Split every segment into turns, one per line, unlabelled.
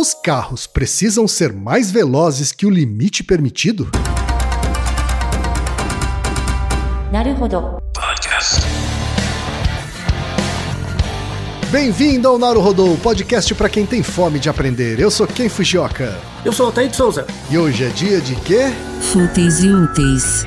Os carros precisam ser mais velozes que o limite permitido? Bem-vindo ao Naruhodô, podcast para quem tem fome de aprender. Eu sou Ken Fujioka.
Eu sou o Altair de Souza.
E hoje é dia de quê?
Fúteis e úteis.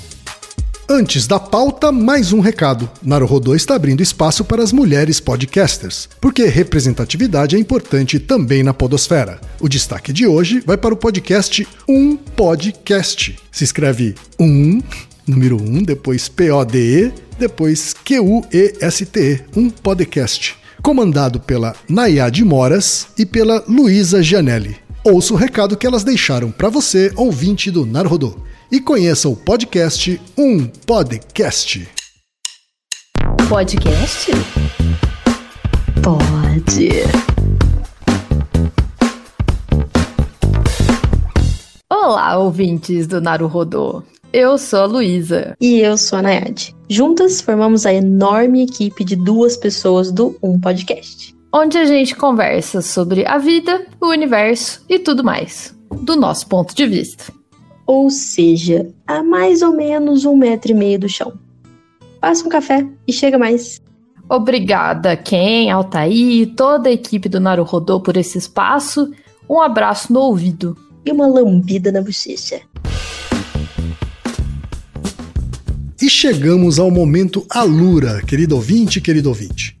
Antes da pauta, mais um recado. Naruhodô está abrindo espaço para as mulheres podcasters, porque representatividade é importante também na podosfera. O destaque de hoje vai para o podcast Um Podcast. Se escreve um, número 1, um, depois P-O-D-E, depois Q-U-E-S-T-E, um podcast. Comandado pela Nayade Moras e pela Luísa Gianelli. Ouça o recado que elas deixaram para você, ouvinte do Naruhodô e conheça o podcast Um Podcast.
Podcast? Pode.
Olá, ouvintes do Naruhodô. Eu sou a Luísa.
E eu sou a Nayade. Juntas formamos a enorme equipe de duas pessoas do Um Podcast.
Onde a gente conversa sobre a vida, o universo e tudo mais, do nosso ponto de vista
ou seja, a mais ou menos um metro e meio do chão. Passa um café e chega mais.
Obrigada, Ken, Altair e toda a equipe do Naruhodô por esse espaço. Um abraço no ouvido.
E uma lambida na bochecha.
E chegamos ao momento Alura, querido ouvinte, querido ouvinte.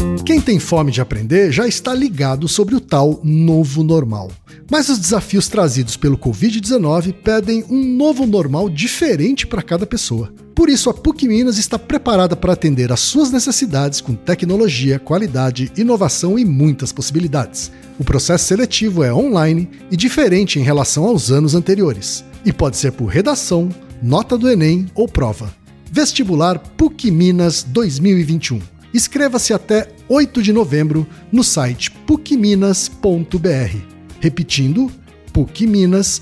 Quem tem fome de aprender já está ligado sobre o tal novo normal. Mas os desafios trazidos pelo Covid-19 pedem um novo normal diferente para cada pessoa. Por isso, a PUC Minas está preparada para atender às suas necessidades com tecnologia, qualidade, inovação e muitas possibilidades. O processo seletivo é online e diferente em relação aos anos anteriores, e pode ser por redação, nota do Enem ou prova. Vestibular PUC Minas 2021. Inscreva-se até 8 de novembro no site pucminas.br. Repetindo, pucminas.br.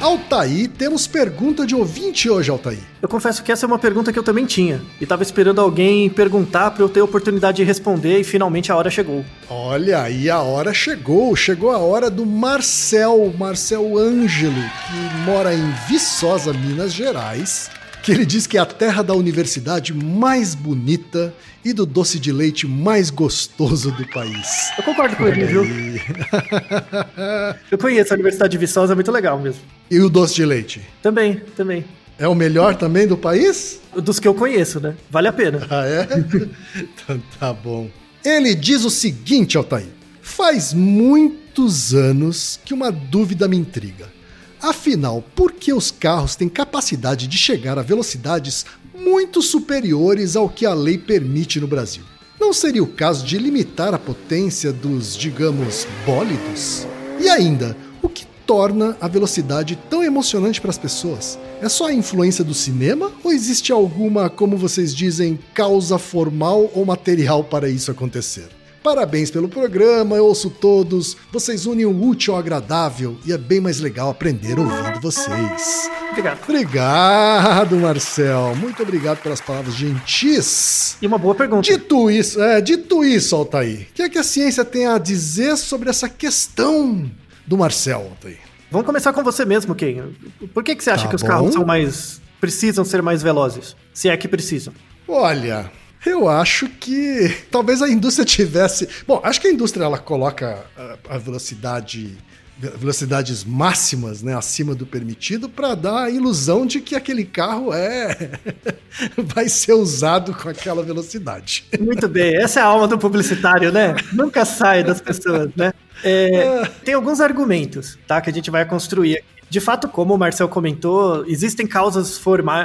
Altaí, temos pergunta de ouvinte hoje, Altaí.
Eu confesso que essa é uma pergunta que eu também tinha. E tava esperando alguém perguntar para eu ter a oportunidade de responder e finalmente a hora chegou.
Olha, aí a hora chegou. Chegou a hora do Marcel, Marcel Ângelo, que mora em Viçosa, Minas Gerais que ele diz que é a terra da universidade mais bonita e do doce de leite mais gostoso do país.
Eu concordo com ele, viu? Eu conheço a Universidade de Viçosa, é muito legal mesmo.
E o doce de leite?
Também, também.
É o melhor também do país?
Dos que eu conheço, né? Vale a pena.
Ah, é? então tá bom. Ele diz o seguinte, Altair. Faz muitos anos que uma dúvida me intriga. Afinal, por que os carros têm capacidade de chegar a velocidades muito superiores ao que a lei permite no Brasil? Não seria o caso de limitar a potência dos, digamos, bólidos? E ainda, o que torna a velocidade tão emocionante para as pessoas? É só a influência do cinema ou existe alguma, como vocês dizem, causa formal ou material para isso acontecer? Parabéns pelo programa, eu ouço todos. Vocês unem o útil ao agradável e é bem mais legal aprender ouvindo vocês.
Obrigado.
Obrigado, Marcel. Muito obrigado pelas palavras gentis.
E uma boa pergunta.
Dito isso, é, dito isso, Altair, o que é que a ciência tem a dizer sobre essa questão do Marcel, Altair?
Vamos começar com você mesmo, Ken. Por que, que você acha tá que os bom. carros são mais. precisam ser mais velozes? Se é que precisam.
Olha, eu acho que talvez a indústria tivesse. Bom, acho que a indústria ela coloca a, velocidade velocidades máximas, né, acima do permitido, para dar a ilusão de que aquele carro é vai ser usado com aquela velocidade.
Muito bem, essa é a alma do publicitário, né? Nunca sai das pessoas, né? É, é. tem alguns argumentos, tá, que a gente vai construir aqui de fato, como o Marcel comentou, existem causas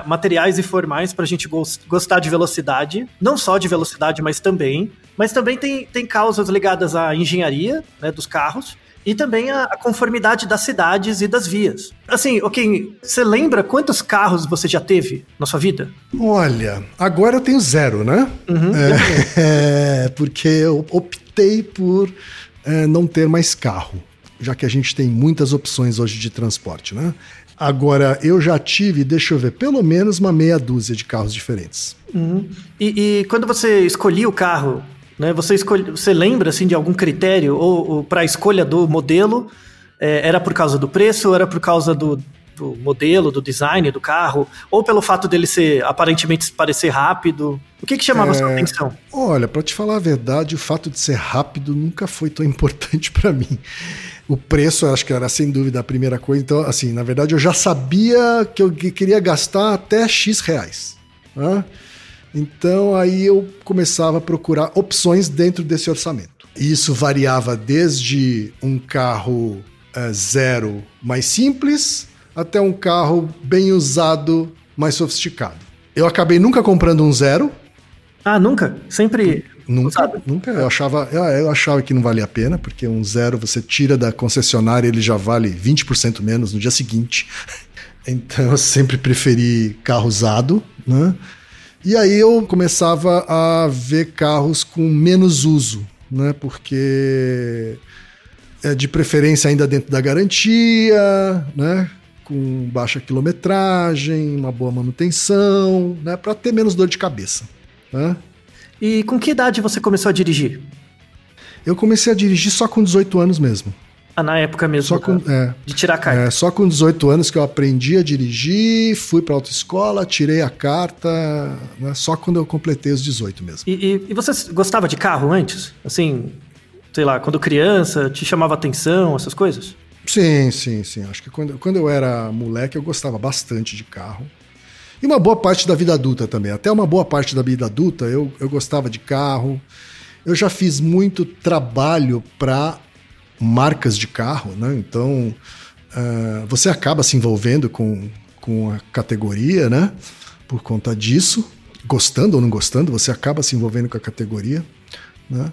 materiais e formais para a gente gostar de velocidade, não só de velocidade, mas também. Mas também tem, tem causas ligadas à engenharia né, dos carros e também a, a, conformidade das cidades e das vias. Assim, ok, você lembra quantos carros você já teve na sua vida?
Olha, agora eu tenho zero, né?
Uhum,
é, é, porque eu optei por é, não ter mais carro já que a gente tem muitas opções hoje de transporte, né? Agora, eu já tive, deixa eu ver, pelo menos uma meia dúzia de carros diferentes.
Uhum. E, e, quando você escolhia o carro, né, você, escolhe, você lembra assim, de algum critério ou, ou para a escolha do modelo? É, era por causa do preço ou era por causa do, do modelo, do design do carro, ou pelo fato dele ser aparentemente parecer rápido? O que, que chamava é, sua atenção?
Olha, para te falar a verdade, o fato de ser rápido nunca foi tão importante para mim. O preço, acho que era sem dúvida a primeira coisa. Então, assim, na verdade, eu já sabia que eu queria gastar até X reais. Né? Então, aí eu começava a procurar opções dentro desse orçamento. E isso variava desde um carro é, zero mais simples até um carro bem usado mais sofisticado. Eu acabei nunca comprando um zero.
Ah, nunca? Sempre
Nunca, nunca. Eu achava, eu achava que não valia a pena, porque um zero você tira da concessionária ele já vale 20% menos no dia seguinte. Então eu sempre preferi carro usado, né? E aí eu começava a ver carros com menos uso, né? Porque é de preferência ainda dentro da garantia, né? Com baixa quilometragem, uma boa manutenção, né? Para ter menos dor de cabeça, né?
E com que idade você começou a dirigir?
Eu comecei a dirigir só com 18 anos mesmo.
Ah, na época mesmo
só com, é,
de tirar a carta.
É, só com 18 anos que eu aprendi a dirigir, fui para autoescola, tirei a carta, né, só quando eu completei os 18 mesmo.
E, e, e, você gostava de carro antes? Assim, sei lá, quando criança, te chamava atenção, essas coisas?
Sim, sim, sim. Acho que quando, quando eu era moleque eu gostava bastante de carro. E uma boa parte da vida adulta também. Até uma boa parte da vida adulta eu, eu gostava de carro. Eu já fiz muito trabalho para marcas de carro, né? Então uh, você acaba se envolvendo com, com a categoria, né? Por conta disso. Gostando ou não gostando, você acaba se envolvendo com a categoria. Né?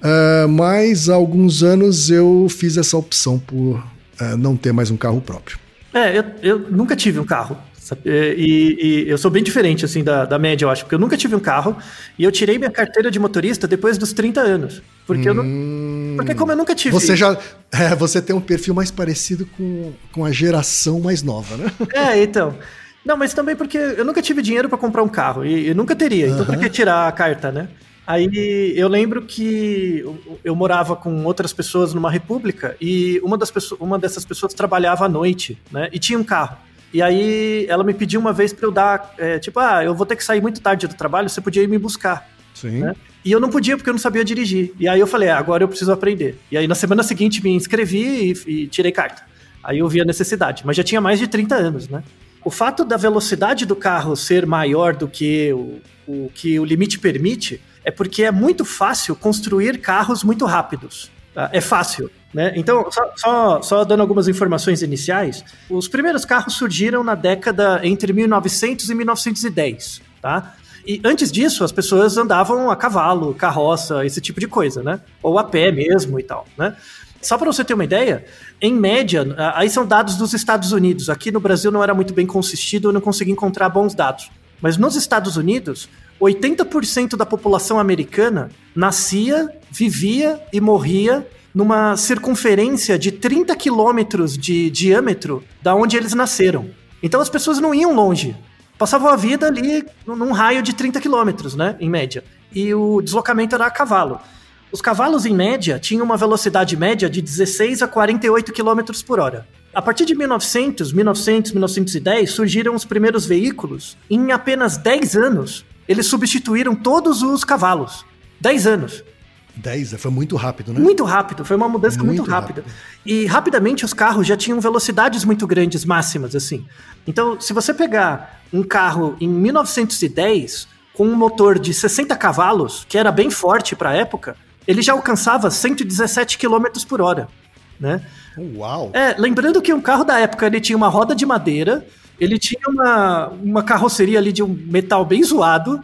Uh, mas há alguns anos eu fiz essa opção por uh, não ter mais um carro próprio.
É, eu, eu nunca tive um carro? E, e eu sou bem diferente, assim, da, da média, eu acho, porque eu nunca tive um carro e eu tirei minha carteira de motorista depois dos 30 anos. Porque, eu não,
Hum.
porque como eu nunca tive.
Você já. É, você tem um perfil mais parecido com, com a geração mais nova, né?
É, então. Não, mas também porque eu nunca tive dinheiro pra comprar um carro e eu nunca teria. Então, pra
Aham.
que tirar a carta, né? Aí eu lembro que eu, eu morava com outras pessoas numa república e uma, das pessoas, uma dessas pessoas trabalhava à noite, né? E tinha um carro. E aí ela me pediu uma vez pra eu dar, é, tipo, ah, eu vou ter que sair muito tarde do trabalho, você podia ir me buscar.
Sim.
né? E eu não podia porque eu não sabia dirigir. E aí eu falei, ah, agora eu preciso aprender. E aí na semana seguinte me inscrevi e, e tirei carta. Aí eu vi a necessidade, mas já tinha mais de 30 anos, né? O fato da velocidade do carro ser maior do que o, o que o limite permite é porque é muito fácil construir carros muito rápidos. Tá? É fácil. Né? Então, só, só, só dando algumas informações iniciais, os primeiros carros surgiram na década entre 1900 e 1910, tá? E antes disso, as pessoas andavam a cavalo, carroça, esse tipo de coisa, né? Ou a pé mesmo e tal, né? Só para você ter uma ideia, em média, aí são dados dos Estados Unidos. Aqui no Brasil não era muito bem consistido, eu não consegui encontrar bons dados. Mas nos Estados Unidos, 80% da população americana nascia, vivia e morria numa circunferência de 30 quilômetros de diâmetro da onde eles nasceram. Então as pessoas não iam longe. Passavam a vida ali num raio de 30 quilômetros, né? Em média. E o deslocamento era a cavalo. Os cavalos, em média, tinham uma velocidade média de 16 a 48 km por hora. A partir de 1900, 1900, 1910, surgiram os primeiros veículos. Em apenas 10 anos, eles substituíram todos os cavalos. 10 anos.
10, foi muito rápido, né?
Muito rápido, foi uma mudança muito,
Muito
rápida. E rapidamente os carros já tinham velocidades muito grandes, máximas, assim. Então, se você pegar um carro em 1910 com um motor de 60 cavalos, que era bem forte para a época, ele já alcançava 117 km por hora, né?
Uau!
É, lembrando que um carro da época ele tinha uma roda de madeira, ele tinha uma, uma carroceria ali de um metal bem zoado.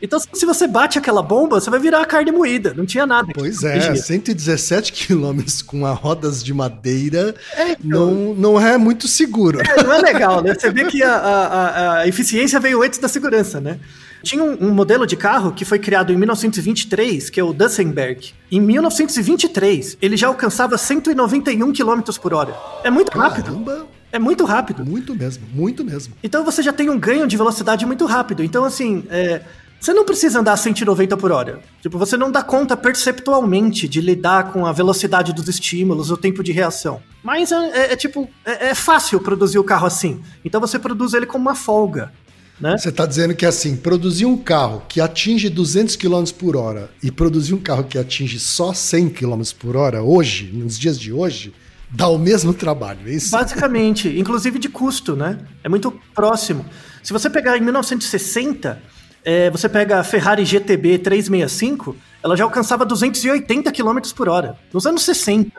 Então, se você bate aquela bomba, você vai virar carne moída. Não tinha nada.
Pois é,
protegia.
117 quilômetros com rodas de madeira
É, então.
não, não é muito seguro.
É, não é legal, né? Você vê que a, a- a- eficiência veio antes da segurança, né? Tinha um, um modelo de carro que foi criado em 1923, que é o Dussenberg. Em 1923, ele já alcançava 191 km por hora. É muito rápido.
Caramba,
É muito rápido.
muito mesmo, muito mesmo.
Então você já tem um ganho de velocidade muito rápido. Então, assim, é, você não precisa andar a 190 por hora. Tipo, você não dá conta perceptualmente de lidar com a velocidade dos estímulos, o tempo de reação. Mas é, é- é tipo, é, é fácil produzir o carro assim. Então você produz ele com uma folga. Né?
Você está dizendo que assim, produzir um carro que atinge 200 km por hora e produzir um carro que atinge só 100 km por hora hoje, nos dias de hoje, dá o mesmo trabalho, é isso?
Basicamente, inclusive de custo, né? É muito próximo. Se você pegar em 1960, é, você pega a Ferrari GTB 365, ela já alcançava 280 km por hora, nos anos 60.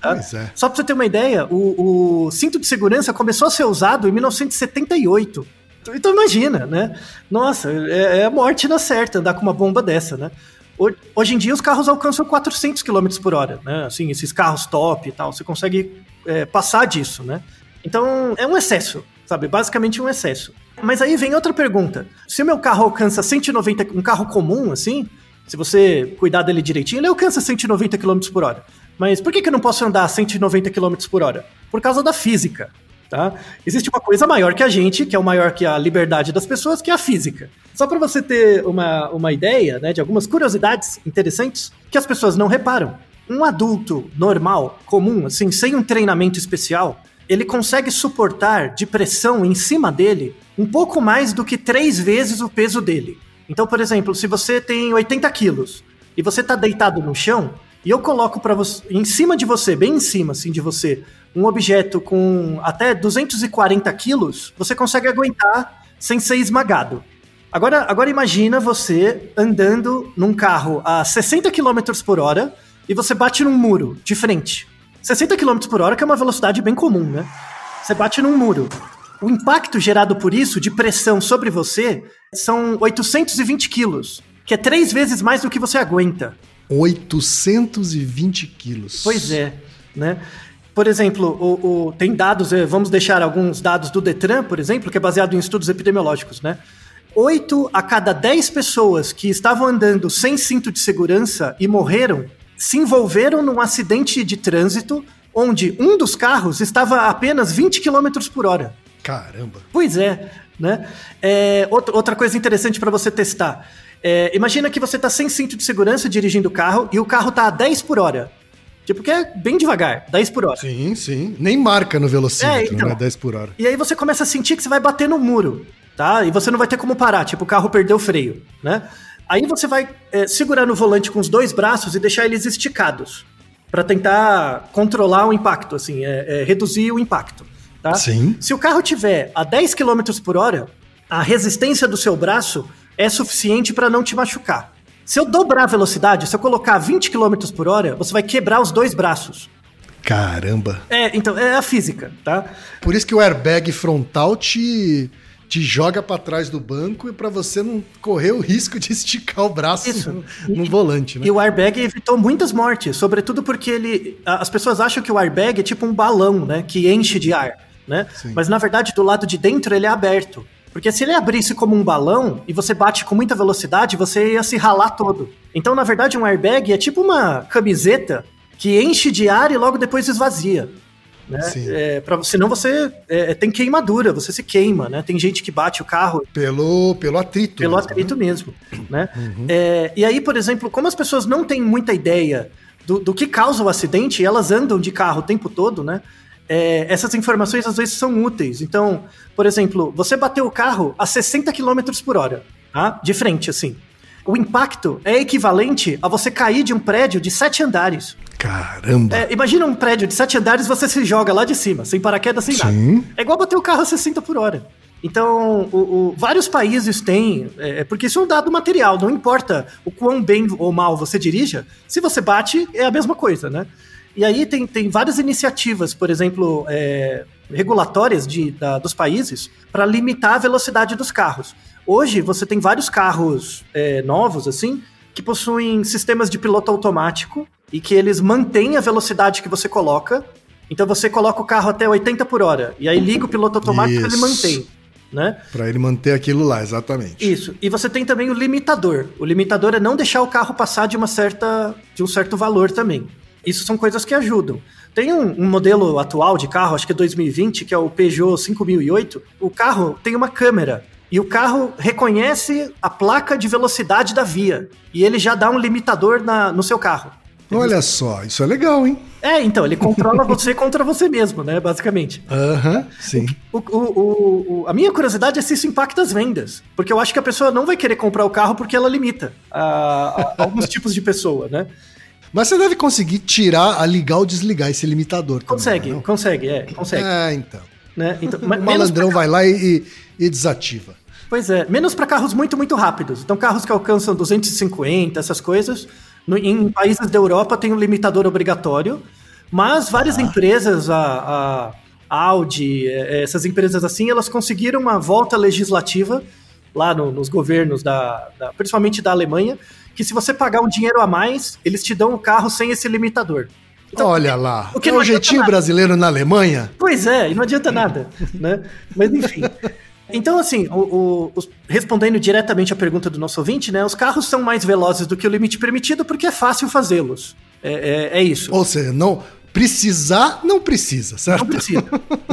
tá?
É.
Só pra você ter uma ideia, o, o cinto de segurança começou a ser usado em 1978. Então, Então imagina, né? Nossa, é, é a morte na certa andar com uma bomba dessa, né? Ho- Hoje em dia os carros alcançam 400 km por hora, né? Assim, esses carros top e tal, você consegue é, passar disso, né? Então é um excesso, sabe? Basicamente um excesso. Mas aí vem outra pergunta. Se o meu carro alcança 190, um carro comum, assim, se você cuidar dele direitinho, ele alcança 190 km por hora. Mas por que, que eu não posso andar a 190 km por hora? Por causa da física. Tá? Existe uma coisa maior que a gente, que é o maior que a liberdade das pessoas, que é a física. Só para você ter uma, uma ideia né, de algumas curiosidades interessantes que as pessoas não reparam. Um adulto normal, comum, assim, sem um treinamento especial, ele consegue suportar de pressão em cima dele um pouco mais do que três vezes o peso dele. Então, por exemplo, se você tem 80 quilos e você tá deitado no chão, e eu coloco para você em cima de você, bem em cima assim de você, um objeto com até 240 quilos, você consegue aguentar sem ser esmagado. Agora, agora imagina você andando num carro a 60 km por hora e você bate num muro de frente. 60 km por hora, que é uma velocidade bem comum, né? Você bate num muro. O impacto gerado por isso, de pressão sobre você, são 820 quilos, que é três vezes mais do que você aguenta.
820 quilos.
Pois é, né? Por exemplo, o, o- tem dados, eh, vamos deixar alguns dados do Detran, por exemplo, que é baseado em estudos epidemiológicos, né? Oito a cada dez pessoas que estavam andando sem cinto de segurança e morreram se envolveram num acidente de trânsito onde um dos carros estava a apenas 20 km por hora.
Caramba.
Pois é, né? É, outra, coisa interessante para você testar. É, imagina que você tá sem cinto de segurança dirigindo o carro e o carro tá a 10 por hora. Tipo, que é bem devagar, 10 por hora.
Sim, sim. Nem marca no velocímetro,
É, então.
né? 10 por hora.
E aí você começa a sentir que você vai bater no muro, tá? E você não vai ter como parar, tipo, o carro perdeu o freio, né? Aí você vai é, segurar no volante com os dois braços e deixar eles esticados para tentar controlar o impacto, assim, é, é, reduzir o impacto, tá?
Sim.
Se o carro tiver a 10 km por hora, a resistência do seu braço é suficiente para não te machucar. Se eu dobrar a velocidade, se eu colocar 20 km por hora, você vai quebrar os dois braços.
Caramba.
É, então, é a física, tá?
Por isso que o airbag frontal te, te joga pra trás do banco e pra você não correr o risco de esticar o braço
Isso.
no, no volante, né?
E o airbag evitou muitas mortes, sobretudo porque ele. As pessoas acham que o airbag é tipo um balão, né? Que enche de ar, né?
Sim.
Mas na verdade, do lado de dentro ele é aberto. Porque se ele abrisse como um balão e você bate com muita velocidade, você ia se ralar todo. Então, na verdade, um airbag é tipo uma camiseta que enche de ar e logo depois esvazia. Né? É, pra, senão você é, tem queimadura, você se queima, né? Tem gente que bate o carro
Pelo, pelo atrito.
pelo
mesmo,
atrito mesmo, né? É, e aí, por exemplo, como as pessoas não têm muita ideia do, do que causa o acidente, elas andam de carro o tempo todo, né? É, essas informações às vezes são úteis. Então, por exemplo, você bateu o carro a 60 km por hora, tá? De frente, assim. O impacto é equivalente a você cair de um prédio de sete andares.
Caramba.
É, imagina um prédio de sete andares você se joga lá de cima, sem paraquedas, sem nada.
Sim.
É igual bater o carro a 60 por hora. Então, o- o- vários países têm, é, é porque isso é um dado material, não importa o quão bem ou mal você dirija, se você bate, é a mesma coisa, né? E aí tem, tem várias iniciativas, por exemplo, é, regulatórias de, da- dos países para limitar a velocidade dos carros. Hoje, você tem vários carros é, novos, assim, que possuem sistemas de piloto automático e que eles mantêm a velocidade que você coloca. Então você coloca o carro até 80 por hora e aí liga o piloto automático e ele mantém, né?
Pra ele manter aquilo lá, exatamente.
Isso. E você tem também o limitador. O limitador é não deixar o carro passar de uma certa de um certo valor também. Isso são coisas que ajudam. Tem um, um modelo atual de carro, acho que é 2020, que é o Peugeot 5008. O carro tem uma câmera e o carro reconhece a placa de velocidade da via e ele já dá um limitador na, no seu carro.
Olha só, isso é legal, hein?
É, então, ele controla você contra você mesmo, né, basicamente.
Aham, sim.
O- o- o- a minha curiosidade é se isso impacta as vendas. Porque eu acho que a pessoa não vai querer comprar o carro porque ela limita a, a- alguns tipos de pessoa, né?
Mas você deve conseguir tirar, a ligar ou desligar esse limitador também,
Consegue,
não?
consegue, é, consegue.
É, então.
Né? Então,
O malandrão
pra-
vai lá e, e desativa.
Pois é, menos para carros muito, muito rápidos. Então, carros que alcançam 250, essas coisas. No- em países da Europa tem um limitador obrigatório, mas várias empresas, a, a Audi, eh, essas empresas assim, elas conseguiram uma volta legislativa lá no- nos governos, da, da- principalmente da Alemanha, que se você pagar um dinheiro a mais, eles te dão o carro sem esse limitador. Então,
Olha lá.
o que
é o
adianta
jeitinho
nada.
brasileiro na Alemanha?
Pois é, e não adianta nada, né? Mas enfim. Então, assim, o- o- os- respondendo diretamente à pergunta do nosso ouvinte, né? Os carros são mais velozes do que o limite permitido porque é fácil fazê-los. É, é- é isso.
Ou seja, não precisar, não precisa, certo?
Não precisa.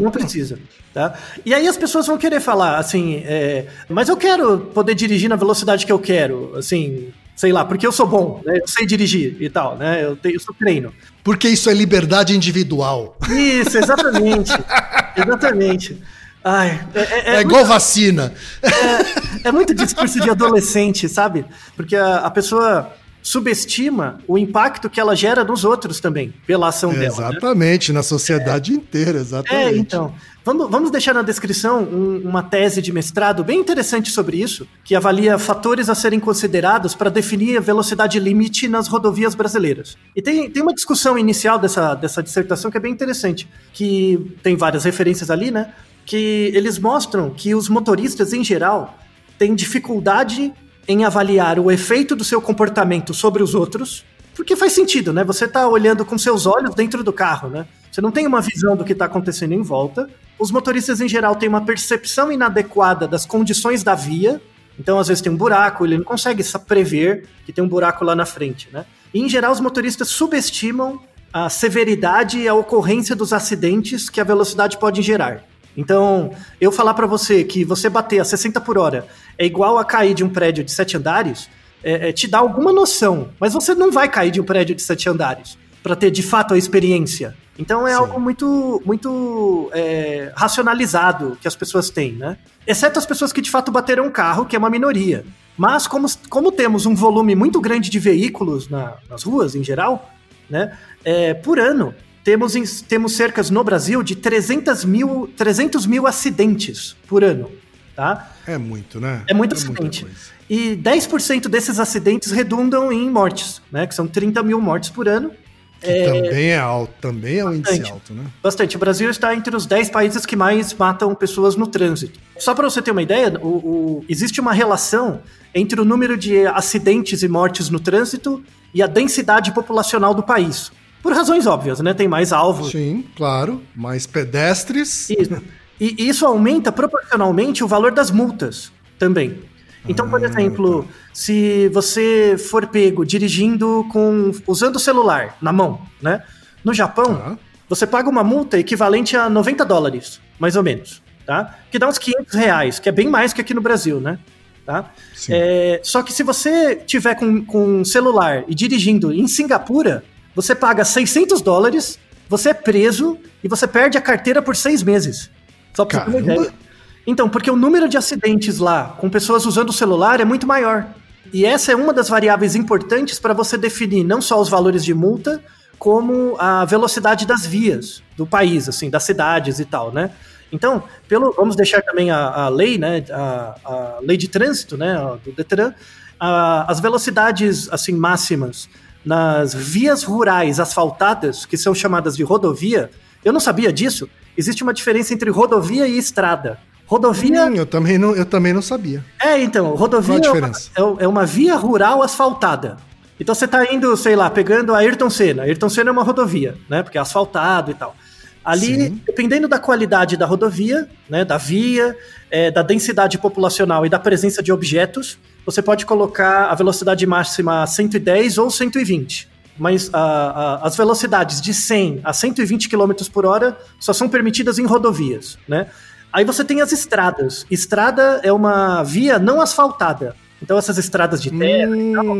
Não precisa. Tá? E aí as pessoas vão querer falar assim, é, mas eu quero poder dirigir na velocidade que eu quero, assim, sei lá, porque eu sou bom, né? Eu sei dirigir e tal, né? Eu, tenho, eu sou treino.
Porque isso é liberdade individual.
Isso, exatamente. exatamente. Ai, é, é-
É,
é
igual vacina.
É, é muito discurso de adolescente, sabe? Porque a, a pessoa subestima o impacto que ela gera nos outros também, pela ação dela. né?
Exatamente, na sociedade inteira, exatamente.
É, então. Vamos, vamos deixar na descrição um- uma tese de mestrado bem interessante sobre isso, que avalia fatores a serem considerados para definir a velocidade limite nas rodovias brasileiras. E tem, tem uma discussão inicial dessa, dessa dissertação que é bem interessante, que tem várias referências ali, né? Que eles mostram que os motoristas, em geral, têm dificuldade em avaliar o efeito do seu comportamento sobre os outros, porque faz sentido, né? Você tá olhando com seus olhos dentro do carro, né? Você não tem uma visão do que está acontecendo em volta. Os motoristas, em geral, têm uma percepção inadequada das condições da via. Então, às vezes, tem um buraco, ele não consegue prever que tem um buraco lá na frente, né? E, em geral, os motoristas subestimam a severidade e a ocorrência dos acidentes que a velocidade pode gerar. Então, eu falar para você que você bater a 60 por hora é igual a cair de um prédio de sete andares, é, é, te dá alguma noção, mas você não vai cair de um prédio de sete andares para ter de fato a experiência. Então é Sim. algo muito, muito é, racionalizado que as pessoas têm, né? Exceto as pessoas que de fato bateram um carro, que é uma minoria. Mas como, como temos um volume muito grande de veículos na, nas ruas em geral, né? É, por ano, temos, temos cerca no Brasil de 300 mil, 300 mil acidentes por ano. Tá?
É muito, né?
É muito é acidente. E 10% desses acidentes redundam em mortes, né? Que são 30 mil mortes por ano.
Que é... também é alto, também é um Bastante. índice alto, né?
Bastante. O Brasil está entre os 10 países que mais matam pessoas no trânsito. Só para você ter uma ideia, o, o, existe uma relação entre o número de acidentes e mortes no trânsito e a densidade populacional do país. Por razões óbvias, né? Tem mais alvos.
Sim, claro. Mais pedestres.
Isso. E isso aumenta proporcionalmente o valor das multas também. Então, por ah, exemplo, tá. se você for pego dirigindo com usando o celular na mão, né? No Japão, tá. você paga uma multa equivalente a 90 dólares, mais ou menos, tá? Que dá uns 500 reais, que é bem mais que aqui no Brasil, né? Tá? É, só que se você tiver com, com um celular e dirigindo em Singapura, você paga 600 dólares, você é preso e você perde a carteira por seis meses. Só pra você ter uma ideia. Então, porque o número de acidentes lá com pessoas usando o celular é muito maior. E essa é uma das variáveis importantes para você definir não só os valores de multa, como a velocidade das vias do país, assim, das cidades e tal, né? Então, pelo, vamos deixar também a, a lei, né, a, a, lei de trânsito, né, do Detran, a, as velocidades assim máximas nas vias rurais asfaltadas, que são chamadas de rodovia, eu não sabia disso. Existe uma diferença entre rodovia e estrada. Rodovia.
Hum, eu, também não, eu também não sabia.
É, então, rodovia Qual a diferença? É, uma, é uma via rural asfaltada. Então você está indo, sei lá, pegando a Ayrton Senna. Ayrton Senna é uma rodovia, né? Porque é asfaltado e tal. Ali, Sim. dependendo da qualidade da rodovia, né, da via, é, da densidade populacional e da presença de objetos, você pode colocar a velocidade máxima a 110 ou 120. Mas a, a, as velocidades de 100 a 120 km por hora só são permitidas em rodovias, né? Aí você tem as estradas. Estrada é uma via não asfaltada. Então essas estradas de terra
hum, tal,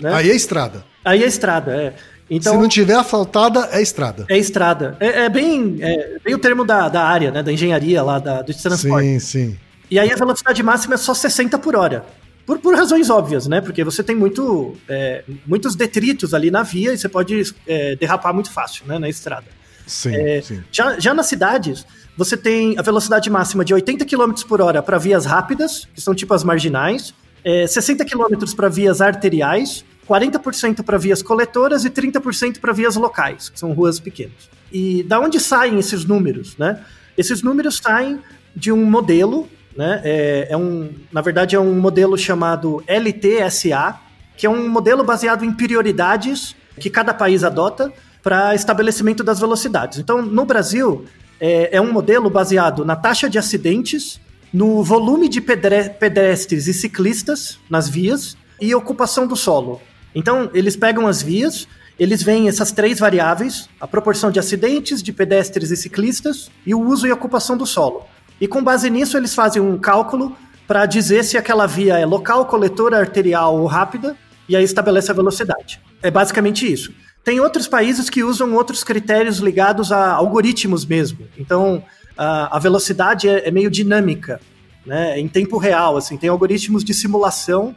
né? Aí é estrada.
Aí é estrada, é. Então,
Se não tiver asfaltada, é estrada.
É estrada. É, é bem, é bem o termo da, da área, né? Da engenharia lá, da, do transporte.
Sim, sim.
E aí a velocidade máxima é só 60 por hora. Por, por razões óbvias, né? Porque você tem muito, é, muitos detritos ali na via e você pode é, derrapar muito fácil, né? Na estrada.
Sim, é, sim.
Já, já nas cidades, você tem a velocidade máxima de 80 km por hora para vias rápidas, que são tipo as marginais, é, 60 km para vias arteriais, 40% para vias coletoras e 30% para vias locais, que são ruas pequenas. E da onde saem esses números, né? Esses números saem de um modelo né? É, é um, na verdade, é um modelo chamado LTSA, que é um modelo baseado em prioridades que cada país adota para estabelecimento das velocidades. Então, no Brasil, é, é, um modelo baseado na taxa de acidentes, no volume de pedestres e ciclistas nas vias e ocupação do solo. Então, eles pegam as vias, eles veem essas três variáveis, a proporção de acidentes, de pedestres e ciclistas e o uso e ocupação do solo. E com base nisso, eles fazem um cálculo para dizer se aquela via é local, coletora, arterial ou rápida, e aí estabelece a velocidade. É basicamente isso. Tem outros países que usam outros critérios ligados a algoritmos mesmo. Então, a, velocidade é, é, meio dinâmica, né? em tempo real. Assim, tem algoritmos de simulação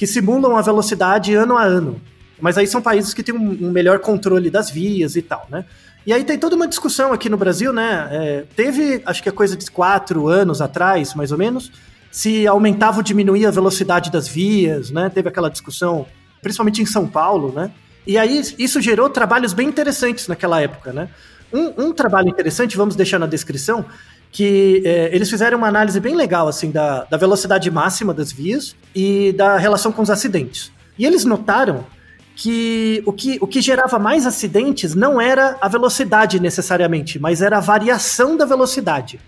que simulam a velocidade ano a ano. Mas aí são países que têm um, melhor controle das vias e tal, né? E aí tem toda uma discussão aqui no Brasil, né? É, teve, acho que é coisa de quatro anos atrás, mais ou menos, se aumentava ou diminuía a velocidade das vias, né? Teve aquela discussão, principalmente em São Paulo, né? E aí isso gerou trabalhos bem interessantes naquela época, né? Um, um trabalho interessante, vamos deixar na descrição, que é, eles fizeram uma análise bem legal, assim, da, da velocidade máxima das vias e da relação com os acidentes. E eles notaram que o, que o que gerava mais acidentes não era a velocidade necessariamente, mas era a variação da velocidade.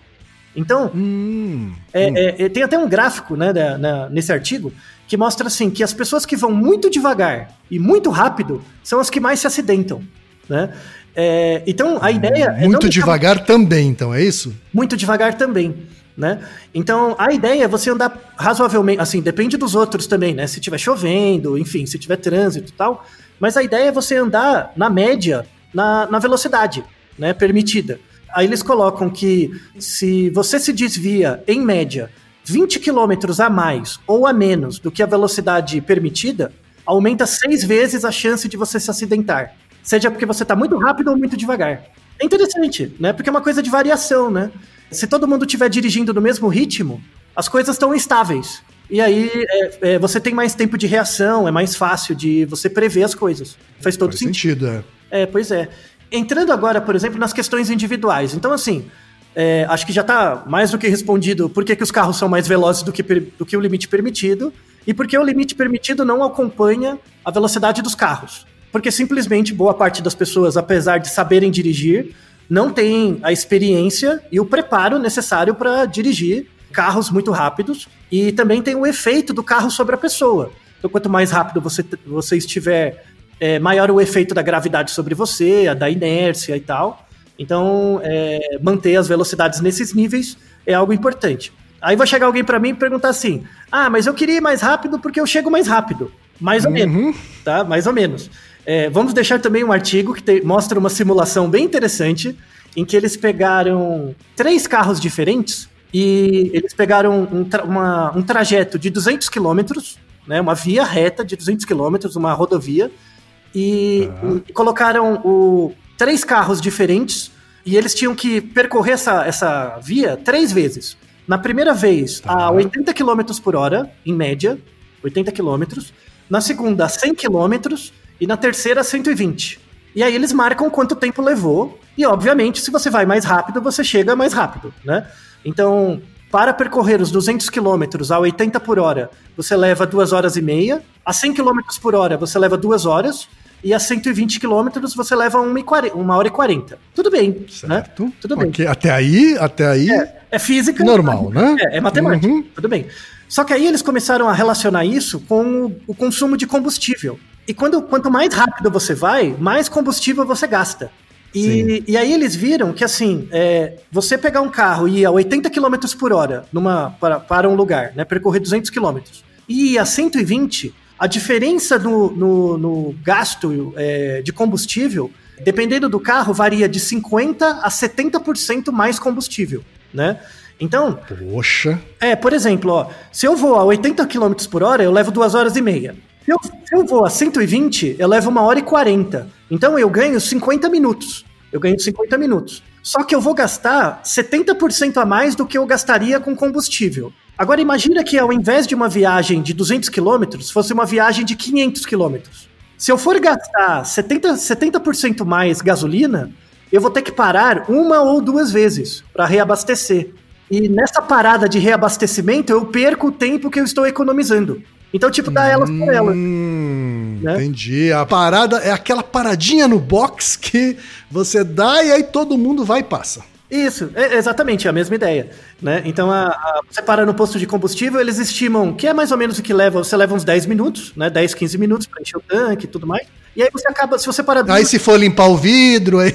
Então,
Hum,
é,
hum.
é, é, tem até um gráfico né, da- na- nesse artigo que mostra assim que as pessoas que vão muito devagar e muito rápido são as que mais se acidentam. Né? É, então, a ideia é
Muito
deixar
devagar também, então, é isso?
muito devagar também, né? Então, a ideia é você andar razoavelmente, assim, depende dos outros também, né? Se tiver chovendo, enfim, se tiver trânsito e tal, mas a ideia é você andar na média, na, na velocidade, né, permitida. Aí eles colocam que se você se desvia, em média, 20 km a mais ou a menos do que a velocidade permitida, aumenta seis vezes a chance de você se acidentar. Seja porque você está muito rápido ou muito devagar. É interessante, né? Porque é uma coisa de variação, né? Se todo mundo estiver dirigindo no mesmo ritmo, as coisas estão estáveis. E aí é, é, você tem mais tempo de reação, é mais fácil de você prever as coisas. Faz todo
Faz
sentido.
sentido, é.
É, pois é. Entrando agora, por exemplo, nas questões individuais. Então, assim, é, acho que já está mais do que respondido por que, que os carros são mais velozes do que, do que o limite permitido e porque o limite permitido não acompanha a velocidade dos carros. Porque simplesmente boa parte das pessoas, apesar de saberem dirigir, não tem a experiência e o preparo necessário para dirigir carros muito rápidos e também tem o efeito do carro sobre a pessoa. Então, quanto mais rápido você, você estiver, é, maior o efeito da gravidade sobre você, a da inércia e tal. Então, é, manter as velocidades nesses níveis é algo importante. Aí vai chegar alguém para mim e perguntar assim: ah, mas eu queria ir mais rápido porque eu chego mais rápido. Mais ou menos
Uhum.
tá? Mais ou menos. É, vamos deixar também um artigo que te- mostra uma simulação bem interessante, em que eles pegaram três carros diferentes e eles pegaram um, tra- uma- um trajeto de 200 quilômetros, né, uma via reta de 200 quilômetros, uma rodovia, e, e colocaram o, três carros diferentes e eles tinham que percorrer essa, essa via três vezes. Na primeira vez, a 80 km por hora, em média, 80 quilômetros. Na segunda, a 100 quilômetros. E na terceira, 120. E aí eles marcam quanto tempo levou. E, obviamente, se você vai mais rápido, você chega mais rápido, né? Então, para percorrer os 200 quilômetros a 80 por hora, você leva 2 horas e meia. A 100 quilômetros por hora, você leva 2 horas. E a 120 quilômetros, você leva 1 e 40 uma hora e 40. Tudo bem, né?
Certo.
Tudo bem.
Até aí, até aí,
É física.
normal, né?
É, é matemática,
Uhum.
tudo bem. Só que aí eles começaram a relacionar isso com o, o consumo de combustível. E quando, quanto mais rápido você vai, mais combustível você gasta. E, e aí eles viram que assim, é, você pegar um carro e ir a 80 km por hora numa, para, para um lugar, né, percorrer 200 km, e ir a 120, a diferença no, no, no gasto é, de combustível, dependendo do carro, varia de 50% a 70% mais combustível, né? Então,
Poxa.
é, por exemplo, ó, se eu vou a 80 km por hora, eu levo 2 horas e meia. Se eu, se eu vou a 120, eu levo 1 hora e 40. Então eu ganho 50 minutos. Eu ganho 50 minutos. Só que eu vou gastar 70% a mais do que eu gastaria com combustível. Agora imagina que ao invés de uma viagem de 200 km, fosse uma viagem de 500 km. Se eu for gastar 70%, 70 mais gasolina, eu vou ter que parar uma ou duas vezes para reabastecer. E nessa parada de reabastecimento, eu perco o tempo que eu estou economizando. Então, tipo, dá elas por elas.
Hum,
Né?
Entendi. A parada é aquela paradinha no box que você dá e aí todo mundo vai e passa.
Isso, é exatamente a mesma ideia. Né? Então, a, a- você para no posto de combustível, eles estimam que é mais ou menos o que leva. Você leva uns 10 minutos, né? 10, 15 minutos para encher o tanque e tudo mais. E aí você acaba, se você parar
Aí se for limpar o vidro, aí.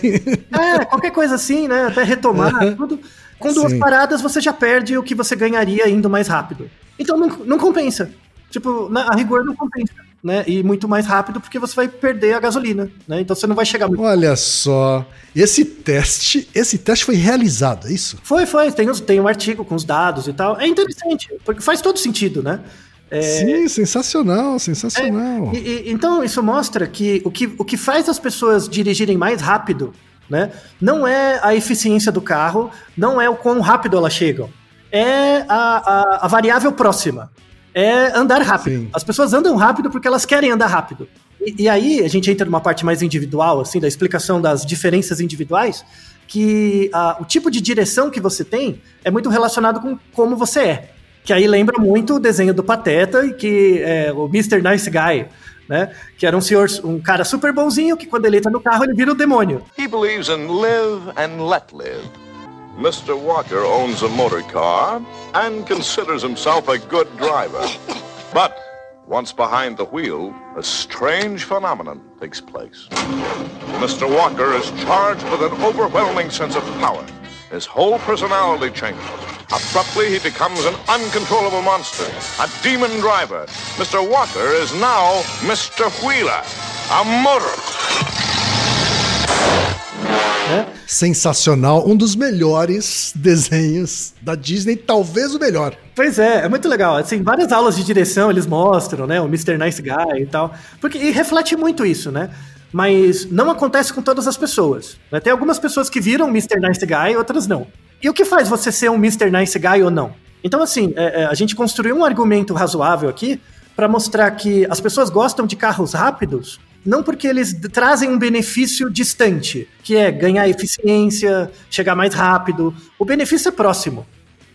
É, qualquer coisa assim, né? Até retomar, tudo. Com duas
Sim.
paradas, você já perde o que você ganharia indo mais rápido. Então não, não compensa. Tipo, na, a rigor não compensa, né? E muito mais rápido porque você vai perder a gasolina, né? Então você não vai chegar muito.
Olha só. Esse teste, esse teste foi realizado, é isso?
Foi, foi. Tem, tem um artigo com os dados e tal. É interessante, porque faz todo sentido, né? É,
Sim, sensacional, sensacional.
E- e- então isso mostra que o, que o que faz as pessoas dirigirem mais rápido, né? Não é a eficiência do carro, não é o quão rápido elas chegam. É a, a, a variável próxima. É andar rápido.
Sim.
As pessoas andam rápido porque elas querem andar rápido. E, e aí a gente entra numa parte mais individual, assim, da explicação das diferenças individuais, que a- o tipo de direção que você tem é muito relacionado com como você é. Que aí lembra muito o desenho do Pateta e que é, o Mr. Nice Guy, né? Que era um senhor, um cara super bonzinho que quando ele entra no carro ele vira o demônio.
He believes in live and let live. Mr. Walker owns a motor car and considers himself a good driver. But once behind the wheel, a strange phenomenon takes place. Mr. Walker is charged with an overwhelming sense of power. His whole personality changes. Abruptly, he becomes an uncontrollable monster, a demon driver. Mr. Walker is now Mr. Wheeler, a motorist.
Né?
Sensacional, um dos melhores desenhos da Disney, talvez o melhor.
Pois é, é muito legal. Assim, várias aulas de direção eles mostram, né? O Mr. Nice Guy e tal. Porque, e reflete muito isso, né? Mas não acontece com todas as pessoas. Né? Tem algumas pessoas que viram Mr. Nice Guy, outras não. E o que faz você ser um Mr. Nice Guy ou não? Então, assim, é, é, a gente construiu um argumento razoável aqui para mostrar que as pessoas gostam de carros rápidos não porque eles trazem um benefício distante, que é ganhar eficiência, chegar mais rápido. O benefício é próximo.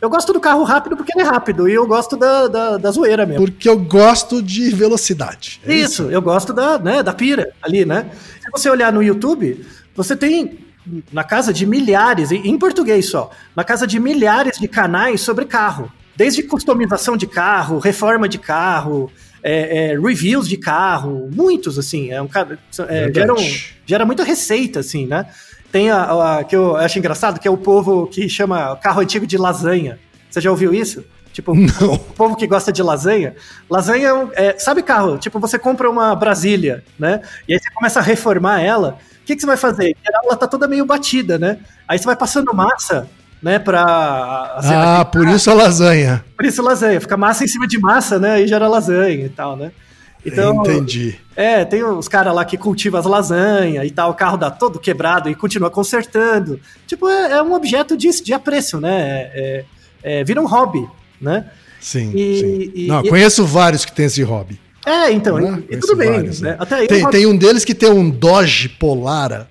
Eu gosto do carro rápido porque ele é rápido e eu gosto da, da, da zoeira mesmo.
Porque eu gosto de velocidade.
É isso, isso, eu gosto da, né, da pira ali, né? Se você olhar no YouTube, você tem na casa de milhares, em português só, na casa de milhares de canais sobre carro. Desde customização de carro, reforma de carro, é, é, reviews de carro, muitos, assim. É um, é, gera, um, gera muita receita, assim, né? Tem a, a, que eu acho engraçado, que é o povo que chama carro antigo de lasanha. Você já ouviu isso? Tipo, Não. o povo que gosta de lasanha. Lasanha é, é, sabe carro? Tipo, você compra uma Brasília, né? E aí você começa a reformar ela. O que, que você vai fazer? Ela tá toda meio batida, né? Aí você vai passando massa né, pra...
Assim, ah, por isso a lasanha.
Por isso a lasanha, fica massa em cima de massa, né, aí gera lasanha e tal, né.
Então, Entendi.
É, tem os caras lá que cultivam as lasanhas e tal, o carro dá todo quebrado e continua consertando. Tipo, é, é um objeto de, de apreço, né, é, é, é vira um hobby, né.
Sim, e, sim. E, Não, e, conheço vários que têm esse hobby.
É, então, né? e, tudo bem. Vários, né?
Até tem, tem um deles que tem um Dodge Polara.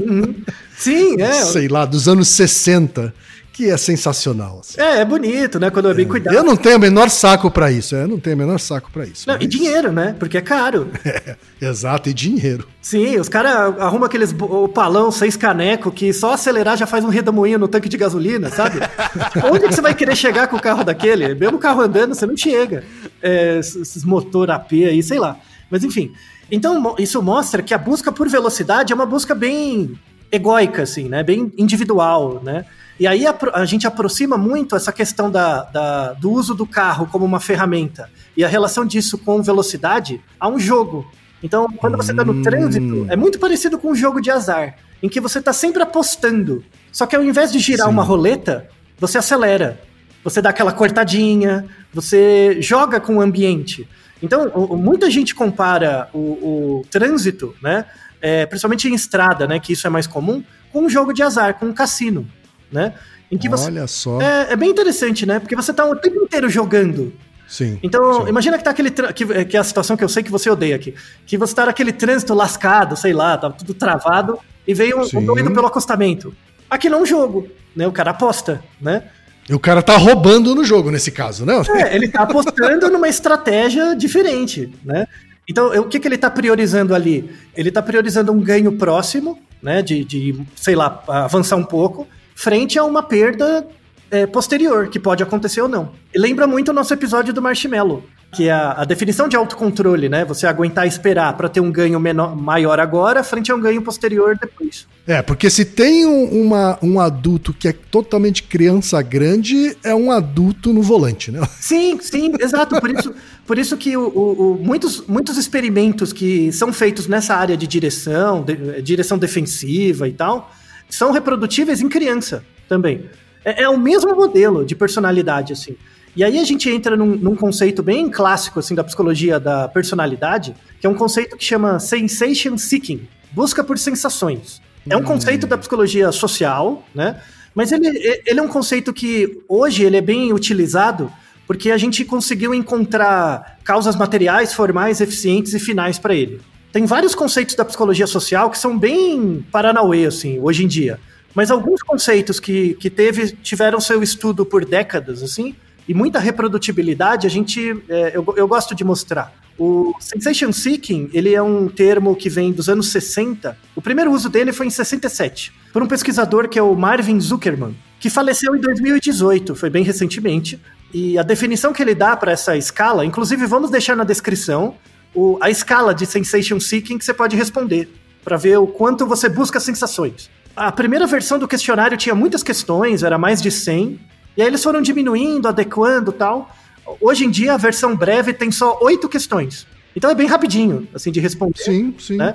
Uhum. Sim, é.
Sei lá, dos anos 60 que é sensacional.
Assim. É, é bonito, né? Quando é bem cuidado.
Eu não tenho o menor saco para isso. Eu não tenho o menor saco para isso.
Não, mas... E dinheiro, né? Porque é caro.
É, exato, e dinheiro.
Sim, os caras arrumam aqueles palão seis caneco que só acelerar já faz um redemoinho no tanque de gasolina, sabe? Onde que você vai querer chegar com o carro daquele? Mesmo o carro andando, você não chega. É, esses motor AP aí, sei lá. Mas enfim. Então, isso mostra que a busca por velocidade é uma busca bem egóica, assim, né? Bem individual, né? E aí a, a, gente aproxima muito essa questão da, da, do uso do carro como uma ferramenta e a relação disso com velocidade a um jogo. Então, quando você está no hum. trânsito, é muito parecido com um jogo de azar, em que você está sempre apostando. Só que ao invés de girar Sim. uma roleta, você acelera. Você dá aquela cortadinha, você joga com o ambiente. Então, muita gente compara o, o trânsito, né? É, principalmente em estrada, né? Que isso é mais comum, com um jogo de azar, com um cassino né?
Em que você, Olha só.
É, é bem interessante, né? Porque você tá o tempo inteiro jogando.
Sim.
Então,
sim.
imagina que tá aquele. Que, que é a situação que eu sei que você odeia aqui. Que você tá naquele trânsito lascado, sei lá, tá tudo travado, e veio um, um doido pelo acostamento. Aqui não é um jogo, né? O cara aposta, né?
E o cara tá roubando no jogo, nesse caso, né?
É, ele tá apostando numa estratégia diferente, né? Então, o que, que ele tá priorizando ali? Ele tá priorizando um ganho próximo, né? De, de sei lá, avançar um pouco frente a uma perda é, posterior, que pode acontecer ou não. E lembra muito o nosso episódio do Marshmallow, que é a, a definição de autocontrole, né? Você aguentar esperar para ter um ganho menor, maior agora, frente a um ganho posterior depois.
É, porque se tem um, uma, um adulto que é totalmente criança grande, é um adulto no volante, né?
Sim, sim, exato. Por isso, por isso que o, o, o muitos, muitos experimentos que são feitos nessa área de direção, de, direção defensiva e tal, são reprodutíveis em criança também. É, é, o mesmo modelo de personalidade, assim. E aí a gente entra num, num, conceito bem clássico, assim, da psicologia da personalidade, que é um conceito que chama sensation seeking, busca por sensações. É um hum. conceito da psicologia social, né? Mas ele, ele é um conceito que hoje ele é bem utilizado porque a gente conseguiu encontrar causas materiais, formais, eficientes e finais para ele. Tem vários conceitos da psicologia social que são bem paranauê, assim, hoje em dia. Mas alguns conceitos que, que teve, tiveram seu estudo por décadas, assim, e muita reprodutibilidade, a gente, é, eu, eu gosto de mostrar. O sensation seeking, ele é um termo que vem dos anos 60. O primeiro uso dele foi em 67, por um pesquisador que é o Marvin Zuckerman, que faleceu em 2018, foi bem recentemente. E a definição que ele dá para essa escala, inclusive vamos deixar na descrição o, a escala de sensation seeking que você pode responder, para ver o quanto você busca sensações. A primeira versão do questionário tinha muitas questões, era mais de 100, e aí eles foram diminuindo, adequando tal. Hoje em dia, a versão breve tem só oito questões. Então é bem rapidinho, assim, de responder.
Sim, sim.
Né?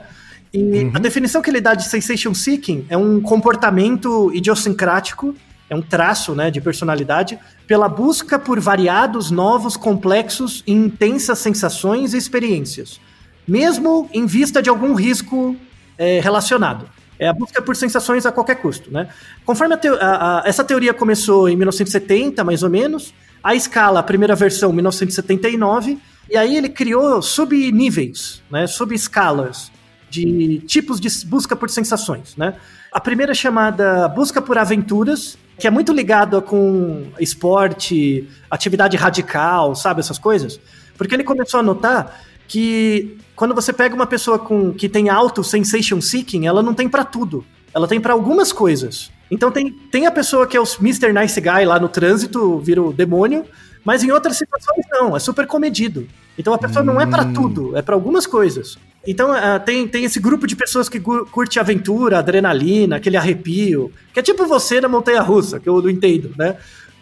E uhum. a definição que ele dá de sensation seeking é um comportamento idiosincrático, é um traço né, de personalidade, pela busca por variados, novos, complexos e intensas sensações e experiências, mesmo em vista de algum risco é, relacionado. É a busca por sensações a qualquer custo, né? Conforme te a, a, essa teoria começou em 1970, mais ou menos, a escala, a primeira versão, 1979, e aí ele criou subníveis, né, subescalas de tipos de busca por sensações, né? A primeira é chamada busca por aventuras, que é muito ligado com esporte, atividade radical, sabe essas coisas? Porque ele começou a notar que quando você pega uma pessoa com que tem alto sensation seeking, ela não tem para tudo. Ela tem para algumas coisas. Então tem, tem a pessoa que é o Mr. Nice Guy lá no trânsito, vira o demônio, mas em outras situações não, é super comedido. Então a pessoa hum. não é para tudo, é para algumas coisas. Então uh, tem, tem esse grupo de pessoas que curte aventura, adrenalina, aquele arrepio, que é tipo você na montanha russa, que eu não entendo, né?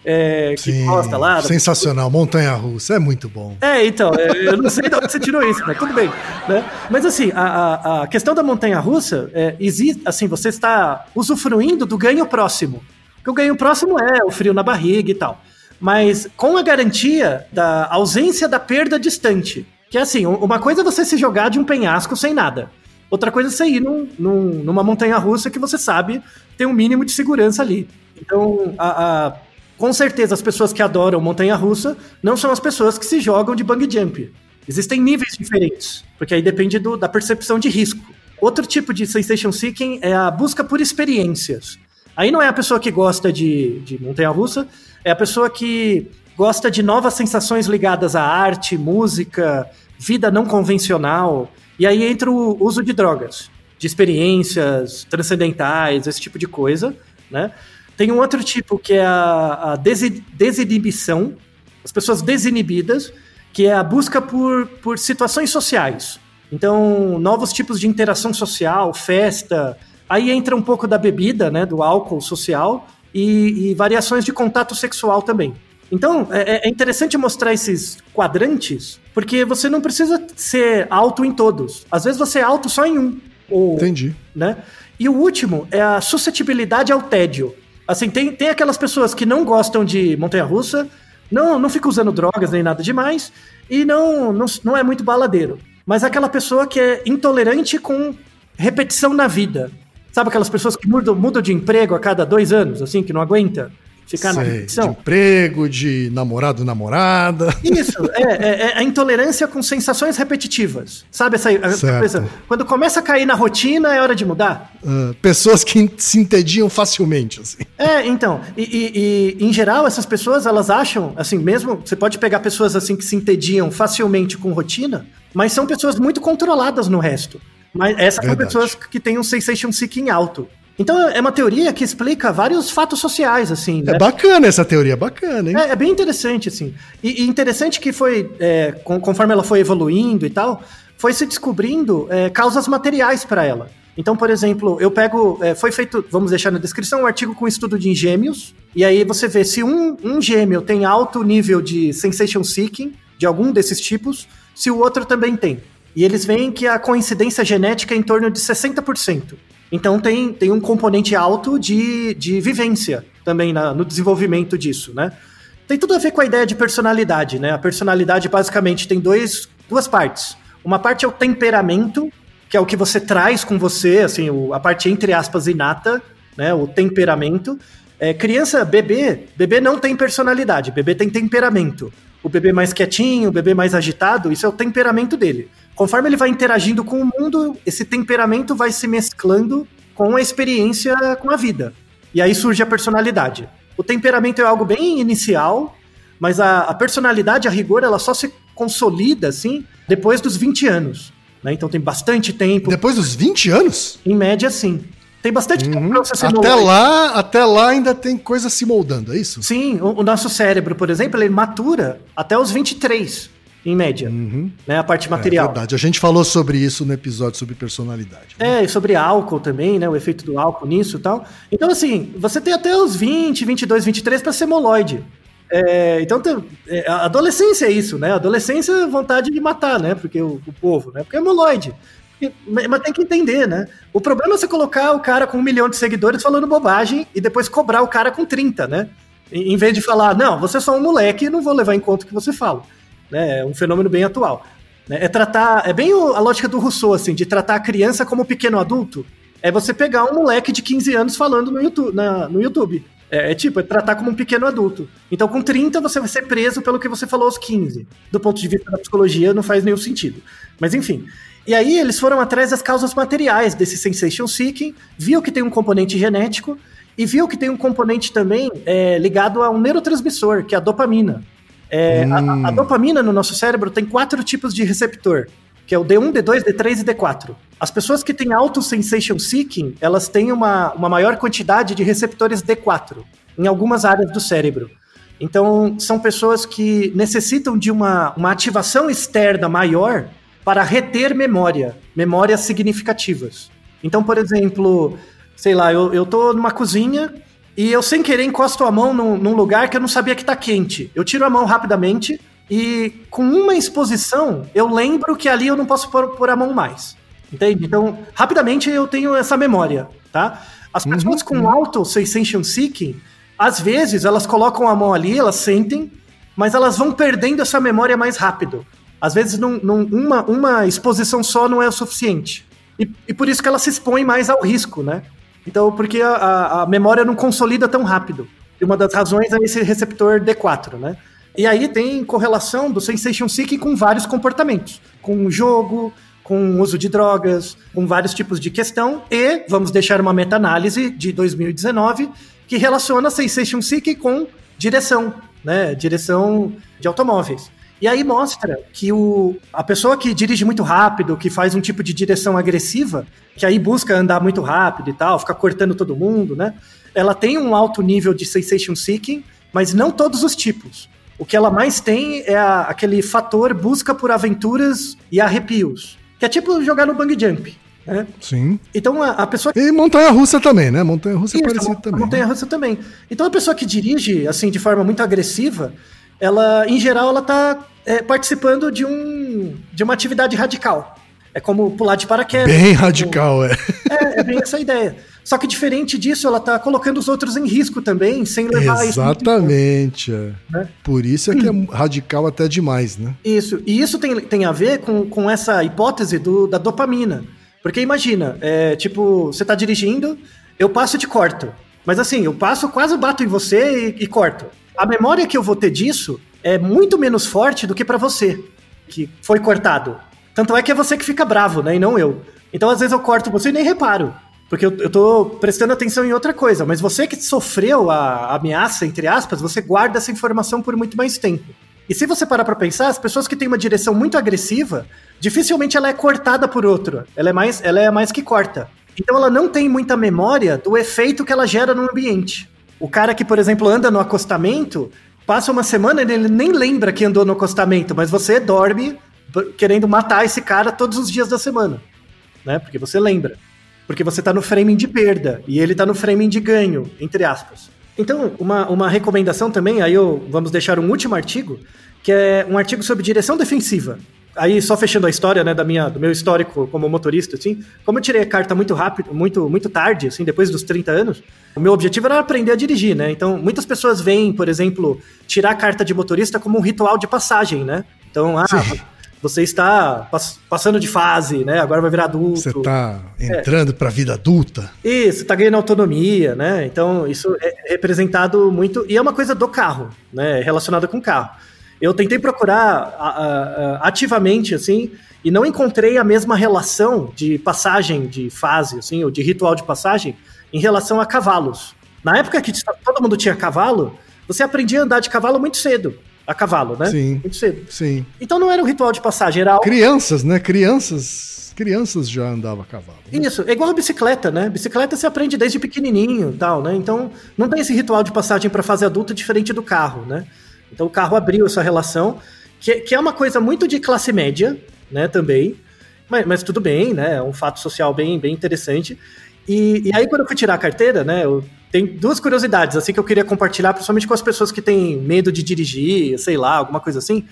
É, que Sim, gosta lá. Sensacional, Montanha Russa, é muito bom.
É, então, é, eu não sei de onde você tirou isso, mas tudo bem. Né? Mas assim, a, a, a, questão da Montanha Russa é, existe, assim, você está usufruindo do ganho próximo. Porque o ganho próximo é o frio na barriga e tal. Mas com a garantia da ausência da perda distante. Que é assim, uma coisa é você se jogar de um penhasco sem nada. Outra coisa é você ir num, num, numa montanha russa que você sabe tem um mínimo de segurança ali. Então, a, a com certeza, as pessoas que adoram montanha russa não são as pessoas que se jogam de bungee jump. Existem níveis diferentes, porque aí depende do, da percepção de risco. Outro tipo de sensation seeking é a busca por experiências. Aí não é a pessoa que gosta de, de montanha russa, é a pessoa que gosta de novas sensações ligadas à arte, música, vida não convencional. E aí entra o uso de drogas, de experiências transcendentais, esse tipo de coisa, né? Tem um outro tipo que é a, a desinibição, as pessoas desinibidas, que é a busca por, por situações sociais. Então, novos tipos de interação social, festa. Aí entra um pouco da bebida, né, do álcool social e, e variações de contato sexual também. Então, é, é, interessante mostrar esses quadrantes, porque você não precisa ser alto em todos. Às vezes você é alto só em um.
Ou, Entendi.
Né? E o último é a suscetibilidade ao tédio. Assim, tem, tem aquelas pessoas que não gostam de montanha-russa, não, não fica usando drogas nem nada demais, e não, não, não é muito baladeiro. Mas é aquela pessoa que é intolerante com repetição na vida. Sabe aquelas pessoas que mudam, mudam de emprego a cada dois anos, assim, que não aguenta? Ficar Sei, na repetição.
De emprego, de namorado, namorada.
Isso, é, é, é, a intolerância com sensações repetitivas. Sabe essa, coisa? Quando começa a cair na rotina, é hora de mudar.
Uh, pessoas que se entediam facilmente, assim.
É, então. E, e, e, em geral, essas pessoas, elas acham, assim, mesmo. Você pode pegar pessoas assim que se entediam facilmente com rotina, mas são pessoas muito controladas no resto. Mas essas são pessoas que têm um sensation seeking alto. Então é uma teoria que explica vários fatos sociais, assim.
É né? bacana essa teoria, bacana, hein?
É, é bem interessante, assim. E, e interessante que foi, é, conforme ela foi evoluindo e tal, foi se descobrindo é, causas materiais para ela. Então, por exemplo, eu pego. É, foi feito, vamos deixar na descrição, um artigo com estudo de gêmeos. E aí você vê se um, um gêmeo tem alto nível de sensation seeking, de algum desses tipos, se o outro também tem. E eles veem que a coincidência genética é em torno de 60%. Então tem, tem um componente alto de, de vivência também na, no desenvolvimento disso, né? Tem tudo a ver com a ideia de personalidade, né? A personalidade basicamente tem dois, duas partes. Uma parte é o temperamento, que é o que você traz com você, assim, o, a parte entre aspas inata, né? O temperamento. É, criança, bebê, bebê não tem personalidade, bebê tem temperamento. O bebê mais quietinho, o bebê mais agitado, isso é o temperamento dele. Conforme ele vai interagindo com o mundo, esse temperamento vai se mesclando com a experiência com a vida. E aí surge a personalidade. O temperamento é algo bem inicial, mas a, a personalidade, a rigor, ela só se consolida, assim, depois dos 20 anos. Né? Então tem bastante tempo.
Depois dos 20 anos?
Em média, sim. Tem bastante tempo
Uhum.
pra você se
Até
moldar.
lá, até lá ainda tem coisa se moldando, é isso?
Sim, o, o nosso cérebro, por exemplo, ele matura até os 23, em média. Né? A parte
Uhum. É
material.
verdade. A gente falou sobre isso no episódio sobre personalidade.
É, e sobre álcool também, né? O efeito do álcool nisso e tal. Então, assim, você tem até os 20, 22, 23 para ser moloide. É, então, é, a adolescência é isso, né? A adolescência é vontade de matar, né? Porque o, o povo, né? Porque é moloide. Mas tem que entender, né? O problema é você colocar o cara com um milhão de seguidores falando bobagem e depois cobrar o cara com 30, né? Em vez de falar, não, você é só um moleque não vou levar em conta o que você fala. Né? É um fenômeno bem atual. né? É tratar. É bem a lógica do Rousseau, assim, de tratar a criança como pequeno adulto. É você pegar um moleque de 15 anos falando no YouTube. na- no YouTube. É, é tipo, é tratar como um pequeno adulto. Então, com 30, você vai ser preso pelo que você falou aos 15. Do ponto de vista da psicologia, não faz nenhum sentido. Mas enfim. E aí, eles foram atrás das causas materiais desse sensation seeking, viu que tem um componente genético e viu que tem um componente também é, ligado a um neurotransmissor, que é a dopamina. É, a- a, a dopamina no nosso cérebro tem quatro tipos de receptor, que é o D1, D2, D3 e D4. As pessoas que têm auto sensation seeking, elas têm uma, uma maior quantidade de receptores D4 em algumas áreas do cérebro. Então, são pessoas que necessitam de uma, uma ativação externa maior para reter memória, memórias significativas. Então, por exemplo, sei lá, eu, eu tô numa cozinha e eu sem querer encosto a mão num, num lugar que eu não sabia que tá quente. Eu tiro a mão rapidamente e com uma exposição eu lembro que ali eu não posso pôr, pôr a mão mais. Entende? Então, rapidamente eu tenho essa memória, tá? As pessoas com auto sensation seeking, às vezes elas colocam a mão ali, elas sentem, mas elas vão perdendo essa memória mais rápido. Às vezes num- num- uma, uma exposição só não é o suficiente. E, e por isso que ela se expõe mais ao risco, né? Então, porque a, a- memória não consolida tão rápido. E uma das razões é esse receptor D4, né? E aí tem correlação do sensation seeking com vários comportamentos. Com jogo, com uso de drogas, com vários tipos de questão. E vamos deixar uma meta-análise de 2019 que relaciona sensation seeking com direção, né? Direção de automóveis. E aí mostra que o, a pessoa que dirige muito rápido, que faz um tipo de direção agressiva, que aí busca andar muito rápido e tal, fica cortando todo mundo, né? Ela tem um alto nível de sensation seeking, mas não todos os tipos. O que ela mais tem é a- aquele fator busca por aventuras e arrepios, que é tipo jogar no bang jump, né?
Sim.
Então a, a pessoa
E montanha-russa também, né? Montanha-russa é
isso,
parecido
a
também.
montanha russa também. Então a pessoa que dirige assim de forma muito agressiva, ela em geral ela tá é, participando de um de uma atividade radical. É como pular de paraquedas.
Bem
como-
radical, é.
É, é bem essa ideia. Só que diferente disso, ela tá colocando os outros em risco também, sem levar isso em conta.
Exatamente. é.
né?
Por isso é que é radical até demais, né?
Isso. E isso tem, tem a ver com, com essa hipótese do, da dopamina. Porque imagina, é, tipo, você tá dirigindo, eu passo e te corto. Mas assim, eu passo, quase bato em você e, e corto. A memória que eu vou ter disso é muito menos forte do que pra você, que foi cortado. Tanto é que é você que fica bravo, né? E não eu. Então, às vezes, eu corto você e nem reparo. Porque eu, eu tô prestando atenção em outra coisa. Mas você que sofreu a, ameaça, entre aspas, você guarda essa informação por muito mais tempo. E se você parar pra pensar, as pessoas que têm uma direção muito agressiva, dificilmente ela é cortada por outro. Ela é mais, ela é mais que corta. Então ela não tem muita memória do efeito que ela gera no ambiente. O cara que, por exemplo, anda no acostamento, passa uma semana e ele nem lembra que andou no acostamento, mas você dorme querendo matar esse cara todos os dias da semana, né? Porque você lembra. Porque você tá no framing de perda e ele tá no framing de ganho, entre aspas. Então, uma, uma recomendação também, aí eu vamos deixar um último artigo, que é um artigo sobre direção defensiva. Aí, só fechando a história, né, da minha, do meu histórico como motorista, assim, como eu tirei a carta muito rápido, muito, muito tarde, assim, depois dos 30 anos, o meu objetivo era aprender a dirigir, né? Então, muitas pessoas veem, por exemplo, tirar a carta de motorista como um ritual de passagem, né? Então, ah, você está pass- passando de fase, né? Agora vai virar adulto.
Você tá entrando pra vida adulta.
Isso, tá ganhando autonomia, né? Então, isso é representado muito. E é uma coisa do carro, né? Relacionada com o carro. Eu tentei procurar a- a- a- ativamente, assim, e não encontrei a mesma relação de passagem de fase, assim, ou de ritual de passagem, em relação a cavalos. Na época que todo mundo tinha cavalo, você aprendia a andar de cavalo muito cedo. a cavalo, né?
Sim.
Muito cedo.
Sim.
Então não era um ritual de passagem, era algo
Crianças, né? Crianças. Crianças já andavam a cavalo. né?
Isso, é igual a bicicleta, né? Bicicleta você aprende desde pequenininho e tal, né? Então, não tem esse ritual de passagem para fase adulta diferente do carro, né? Então, o carro abriu essa relação, que, que é uma coisa muito de classe média, né? Também. Mas, mas tudo bem, né? É um fato social bem, bem interessante. E, e aí, quando eu fui tirar a carteira, né? Eu tenho duas curiosidades, assim, que eu queria compartilhar, principalmente com as pessoas que têm medo de dirigir, sei lá, alguma coisa assim.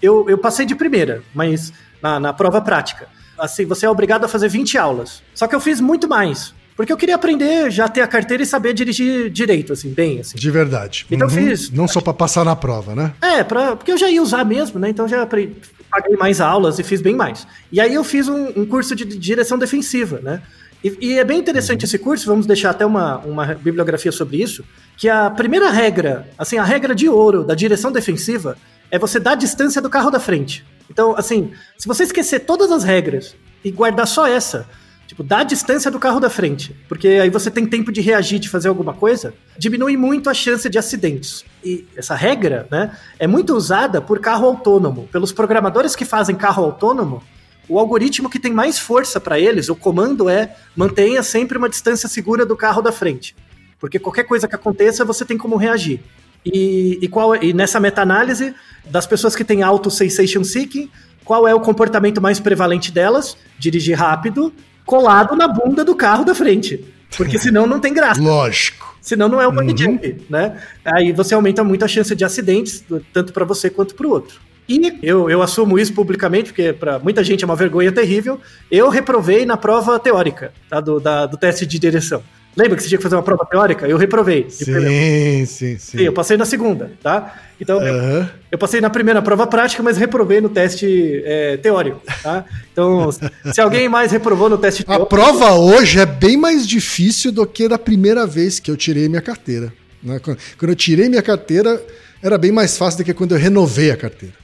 Eu, eu passei de primeira, mas na, na prova prática. Assim, você é obrigado a fazer 20 aulas. Só que eu fiz muito mais. Porque eu queria aprender, já ter a carteira e saber dirigir direito, assim, bem, assim.
De verdade. Uhum.
Então fiz.
Não só pra passar na prova, né?
É, pra, porque eu já ia usar mesmo, né? Então já apre- paguei mais aulas e fiz bem mais. E aí eu fiz um, um curso de direção defensiva, né? E, e é bem interessante esse curso, vamos deixar até uma, uma bibliografia sobre isso, que a primeira regra, assim, a regra de ouro da direção defensiva é você dar a distância do carro da frente. Então, assim, se você esquecer todas as regras e guardar só essa, Tipo, dá a distância do carro da frente. Porque aí você tem tempo de reagir, de fazer alguma coisa, diminui muito a chance de acidentes. E essa regra, né, é muito usada por carro autônomo. Pelos programadores que fazem carro autônomo, o algoritmo que tem mais força para eles, o comando é mantenha sempre uma distância segura do carro da frente. Porque qualquer coisa que aconteça, você tem como reagir. E, e, qual, e nessa meta-análise, das pessoas que têm auto sensation seeking, qual é o comportamento mais prevalente delas? Dirigir rápido, colado na bunda do carro da frente. Porque senão não tem graça.
Lógico.
Senão não é o bungee jump, né? Aí você aumenta muito a chance de acidentes, tanto para você quanto para o outro. E eu, eu assumo isso publicamente, porque para muita gente é uma vergonha terrível. Eu reprovei na prova teórica tá, do, da- do teste de direção. Lembra que você tinha que fazer uma prova teórica? Eu reprovei. primeira.
Sim, sim,
Sim, eu
sim.
passei na segunda, tá? Então, eu- eu passei na primeira prova prática, mas reprovei no teste é, teórico, tá? Então, se alguém mais reprovou no teste
A
teórico...
prova hoje é bem mais difícil do que da primeira vez que eu tirei minha carteira. né? Quando eu tirei minha carteira, era bem mais fácil do que quando eu renovei a carteira.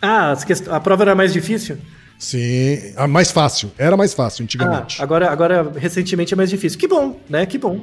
Ah, a prova era mais difícil?
Sim, a mais fácil. Era mais fácil
Ah,
antigamente.
agora, agora, recentemente é mais difícil. Que bom, né? Que bom.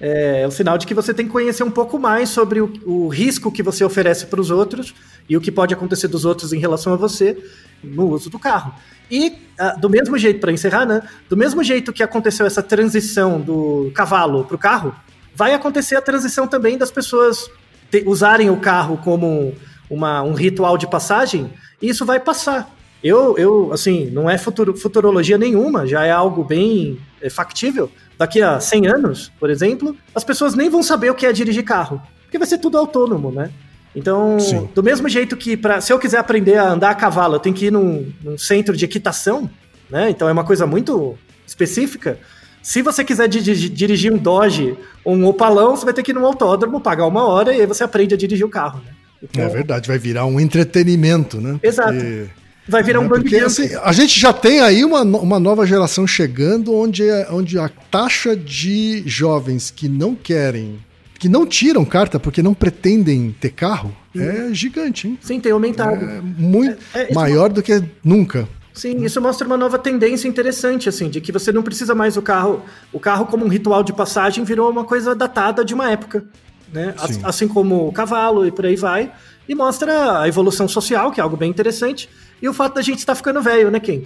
É, é o sinal de que você tem que conhecer um pouco mais sobre o, o risco que você oferece para os outros e o que pode acontecer dos outros em relação a você no uso do carro. E, ah, do mesmo jeito, para encerrar, né? Do mesmo jeito que aconteceu essa transição do cavalo para o carro, vai acontecer a transição também das pessoas te- usarem o carro como uma, um ritual de passagem, e isso vai passar. Eu, eu assim, não é futuro, futurologia nenhuma, já é algo bem é, factível. Daqui a 100 anos, por exemplo, as pessoas nem vão saber o que é dirigir carro, porque vai ser tudo autônomo, né? Então,
Sim.
do mesmo jeito que pra, se eu quiser aprender a andar a cavalo, eu tenho que ir num, num centro de equitação, né? Então é uma coisa muito específica. Se você quiser di- dirigir um Dodge ou um Opalão, você vai ter que ir num autódromo, pagar uma hora e aí você aprende a dirigir o carro, né? Então,
É verdade, vai virar um entretenimento, né?
Exato.
Porque-
vai virar um bang
Porque assim, a gente já tem aí uma, uma nova geração chegando onde, é- onde a taxa de jovens que não querem, que não tiram carta porque não pretendem ter carro, é gigante, hein?
Sim, tem aumentado.
É muito
É, é, isso-
maior do que nunca.
Sim, isso mostra uma nova tendência interessante, assim, de que você não precisa mais o carro. O carro, como um ritual de passagem, virou uma coisa datada de uma época. Né?
Sim.
Assim como o cavalo e por aí vai. E mostra a evolução social, que é algo bem interessante. E o fato da gente estar ficando velho, né, Ken?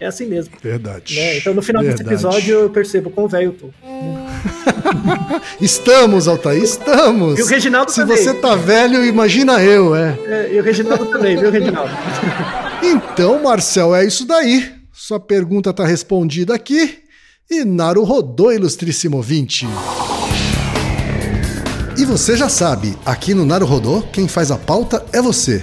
É assim mesmo.
Verdade.
né? Então, no final desse
Verdade.
episódio, eu percebo quão velho eu tô.
Estamos, Altair, estamos.
E o Reginaldo
Se
também.
você tá velho, imagina eu, é.
É, e o Reginaldo também, viu, Reginaldo?
Então, Marcel, é isso daí. Sua pergunta tá respondida aqui. E Naru rodou, ilustríssimo ouvinte. E você já sabe, aqui no Naru Rodô, quem faz a pauta é você.